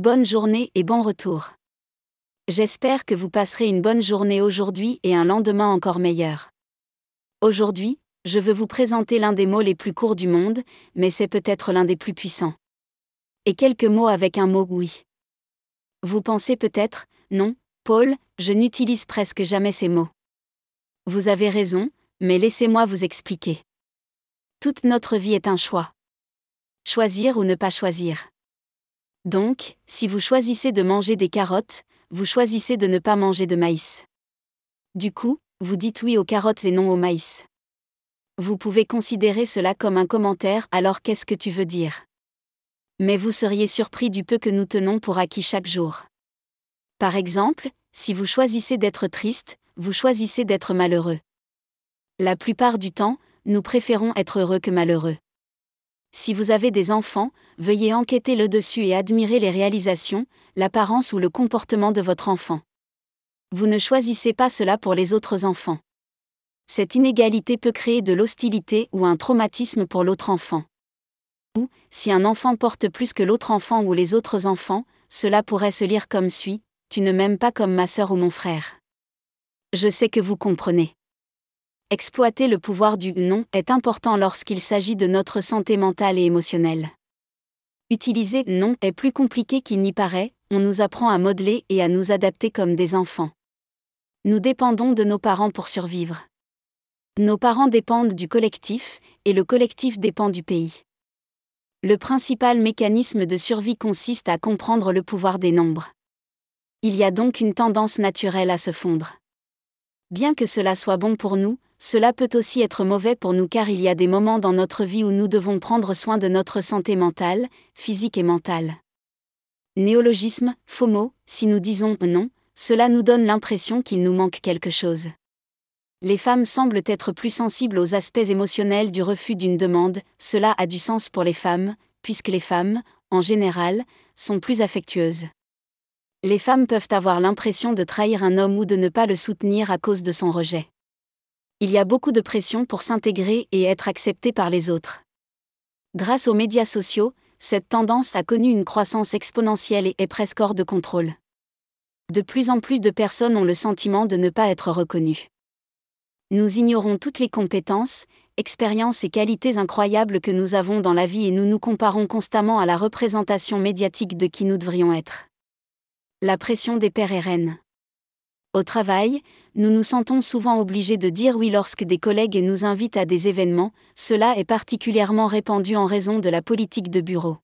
Bonne journée et bon retour. J'espère que vous passerez une bonne journée aujourd'hui et un lendemain encore meilleur. Aujourd'hui, je veux vous présenter l'un des mots les plus courts du monde, mais c'est peut-être l'un des plus puissants. Et quelques mots avec un mot oui. Vous pensez peut-être, non, Paul, je n'utilise presque jamais ces mots. Vous avez raison, mais laissez-moi vous expliquer. Toute notre vie est un choix. Choisir ou ne pas choisir. Donc, si vous choisissez de manger des carottes, vous choisissez de ne pas manger de maïs. Du coup, vous dites oui aux carottes et non au maïs. Vous pouvez considérer cela comme un commentaire alors qu'est-ce que tu veux dire? Mais vous seriez surpris du peu que nous tenons pour acquis chaque jour. Par exemple, si vous choisissez d'être triste, vous choisissez d'être malheureux. La plupart du temps, nous préférons être heureux que malheureux. Si vous avez des enfants, veuillez enquêter le dessus et admirer les réalisations, l'apparence ou le comportement de votre enfant. Vous ne choisissez pas cela pour les autres enfants. Cette inégalité peut créer de l'hostilité ou un traumatisme pour l'autre enfant. Ou, si un enfant porte plus que l'autre enfant ou les autres enfants, cela pourrait se lire comme suit Tu ne m'aimes pas comme ma sœur ou mon frère. Je sais que vous comprenez. Exploiter le pouvoir du non est important lorsqu'il s'agit de notre santé mentale et émotionnelle. Utiliser non est plus compliqué qu'il n'y paraît, on nous apprend à modeler et à nous adapter comme des enfants. Nous dépendons de nos parents pour survivre. Nos parents dépendent du collectif, et le collectif dépend du pays. Le principal mécanisme de survie consiste à comprendre le pouvoir des nombres. Il y a donc une tendance naturelle à se fondre. Bien que cela soit bon pour nous, cela peut aussi être mauvais pour nous car il y a des moments dans notre vie où nous devons prendre soin de notre santé mentale, physique et mentale. Néologisme, faux si nous disons non, cela nous donne l'impression qu'il nous manque quelque chose. Les femmes semblent être plus sensibles aux aspects émotionnels du refus d'une demande, cela a du sens pour les femmes, puisque les femmes, en général, sont plus affectueuses. Les femmes peuvent avoir l'impression de trahir un homme ou de ne pas le soutenir à cause de son rejet il y a beaucoup de pression pour s'intégrer et être accepté par les autres. Grâce aux médias sociaux, cette tendance a connu une croissance exponentielle et est presque hors de contrôle. De plus en plus de personnes ont le sentiment de ne pas être reconnues. Nous ignorons toutes les compétences, expériences et qualités incroyables que nous avons dans la vie et nous nous comparons constamment à la représentation médiatique de qui nous devrions être. La pression des pères et reines. Au travail, nous nous sentons souvent obligés de dire oui lorsque des collègues nous invitent à des événements, cela est particulièrement répandu en raison de la politique de bureau.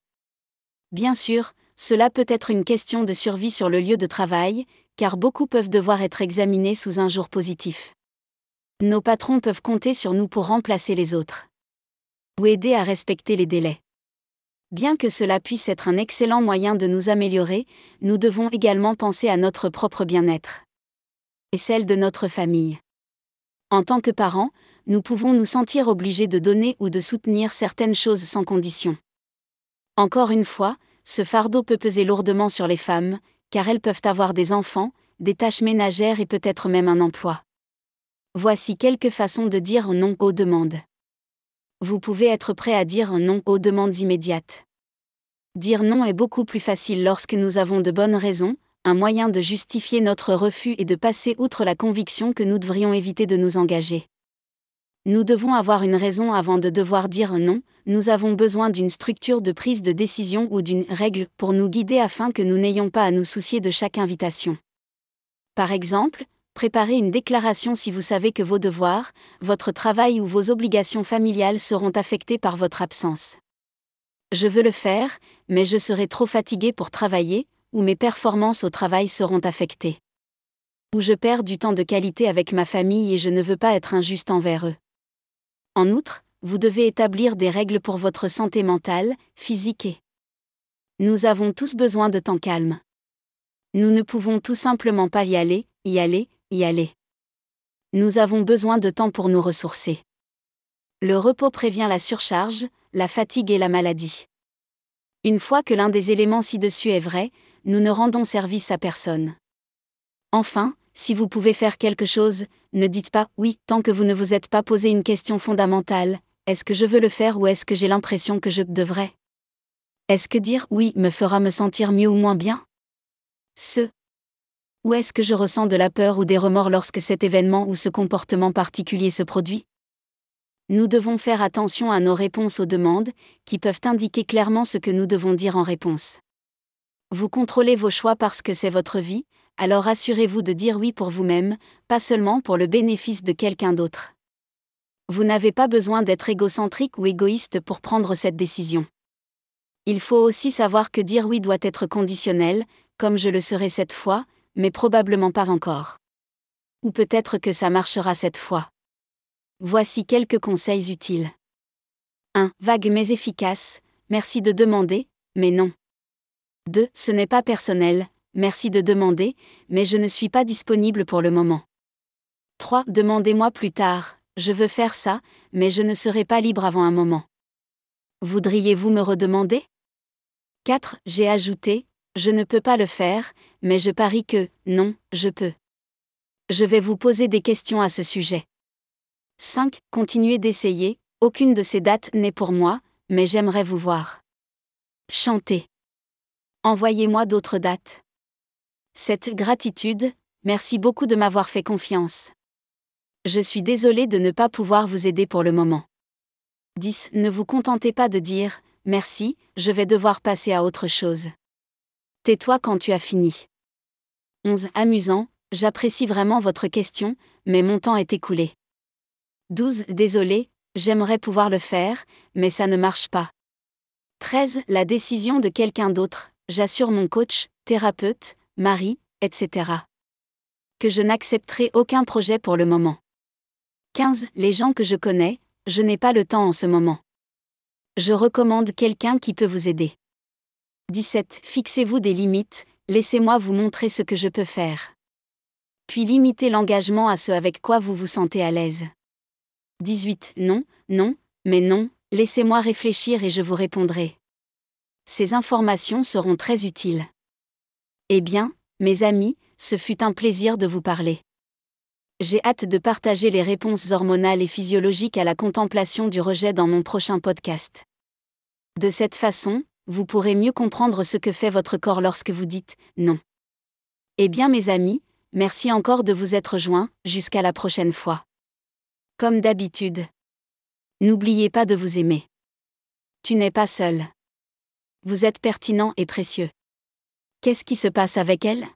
Bien sûr, cela peut être une question de survie sur le lieu de travail, car beaucoup peuvent devoir être examinés sous un jour positif. Nos patrons peuvent compter sur nous pour remplacer les autres. Ou aider à respecter les délais. Bien que cela puisse être un excellent moyen de nous améliorer, nous devons également penser à notre propre bien-être et celle de notre famille. En tant que parents, nous pouvons nous sentir obligés de donner ou de soutenir certaines choses sans condition. Encore une fois, ce fardeau peut peser lourdement sur les femmes, car elles peuvent avoir des enfants, des tâches ménagères et peut-être même un emploi. Voici quelques façons de dire non aux demandes. Vous pouvez être prêt à dire non aux demandes immédiates. Dire non est beaucoup plus facile lorsque nous avons de bonnes raisons, un moyen de justifier notre refus et de passer outre la conviction que nous devrions éviter de nous engager. Nous devons avoir une raison avant de devoir dire non, nous avons besoin d'une structure de prise de décision ou d'une règle pour nous guider afin que nous n'ayons pas à nous soucier de chaque invitation. Par exemple, préparez une déclaration si vous savez que vos devoirs, votre travail ou vos obligations familiales seront affectés par votre absence. Je veux le faire, mais je serai trop fatigué pour travailler, ou mes performances au travail seront affectées. Ou je perds du temps de qualité avec ma famille et je ne veux pas être injuste envers eux. En outre, vous devez établir des règles pour votre santé mentale, physique et... Nous avons tous besoin de temps calme. Nous ne pouvons tout simplement pas y aller, y aller, y aller. Nous avons besoin de temps pour nous ressourcer. Le repos prévient la surcharge, la fatigue et la maladie. Une fois que l'un des éléments ci-dessus est vrai, nous ne rendons service à personne. Enfin, si vous pouvez faire quelque chose, ne dites pas oui tant que vous ne vous êtes pas posé une question fondamentale, est-ce que je veux le faire ou est-ce que j'ai l'impression que je devrais? Est-ce que dire oui me fera me sentir mieux ou moins bien? Ce. Ou est-ce que je ressens de la peur ou des remords lorsque cet événement ou ce comportement particulier se produit? Nous devons faire attention à nos réponses aux demandes, qui peuvent indiquer clairement ce que nous devons dire en réponse. Vous contrôlez vos choix parce que c'est votre vie, alors assurez-vous de dire oui pour vous-même, pas seulement pour le bénéfice de quelqu'un d'autre. Vous n'avez pas besoin d'être égocentrique ou égoïste pour prendre cette décision. Il faut aussi savoir que dire oui doit être conditionnel, comme je le serai cette fois, mais probablement pas encore. Ou peut-être que ça marchera cette fois. Voici quelques conseils utiles. 1. Vague mais efficace, merci de demander, mais non. 2. Ce n'est pas personnel, merci de demander, mais je ne suis pas disponible pour le moment. 3. Demandez-moi plus tard, je veux faire ça, mais je ne serai pas libre avant un moment. Voudriez-vous me redemander? 4. J'ai ajouté, je ne peux pas le faire, mais je parie que, non, je peux. Je vais vous poser des questions à ce sujet. 5. Continuez d'essayer, aucune de ces dates n'est pour moi, mais j'aimerais vous voir. Chantez. Envoyez-moi d'autres dates. Cette gratitude, merci beaucoup de m'avoir fait confiance. Je suis désolé de ne pas pouvoir vous aider pour le moment. 10. Ne vous contentez pas de dire Merci, je vais devoir passer à autre chose. Tais-toi quand tu as fini. 11. Amusant, j'apprécie vraiment votre question, mais mon temps est écoulé. 12. Désolé, j'aimerais pouvoir le faire, mais ça ne marche pas. 13. La décision de quelqu'un d'autre, j'assure mon coach, thérapeute, mari, etc. Que je n'accepterai aucun projet pour le moment. 15. Les gens que je connais, je n'ai pas le temps en ce moment. Je recommande quelqu'un qui peut vous aider. 17. Fixez-vous des limites, laissez-moi vous montrer ce que je peux faire. Puis limitez l'engagement à ce avec quoi vous vous sentez à l'aise. 18. Non, non, mais non, laissez-moi réfléchir et je vous répondrai. Ces informations seront très utiles. Eh bien, mes amis, ce fut un plaisir de vous parler. J'ai hâte de partager les réponses hormonales et physiologiques à la contemplation du rejet dans mon prochain podcast. De cette façon, vous pourrez mieux comprendre ce que fait votre corps lorsque vous dites non. Eh bien mes amis, merci encore de vous être joints, jusqu'à la prochaine fois. Comme d'habitude. N'oubliez pas de vous aimer. Tu n'es pas seul. Vous êtes pertinent et précieux. Qu'est-ce qui se passe avec elle?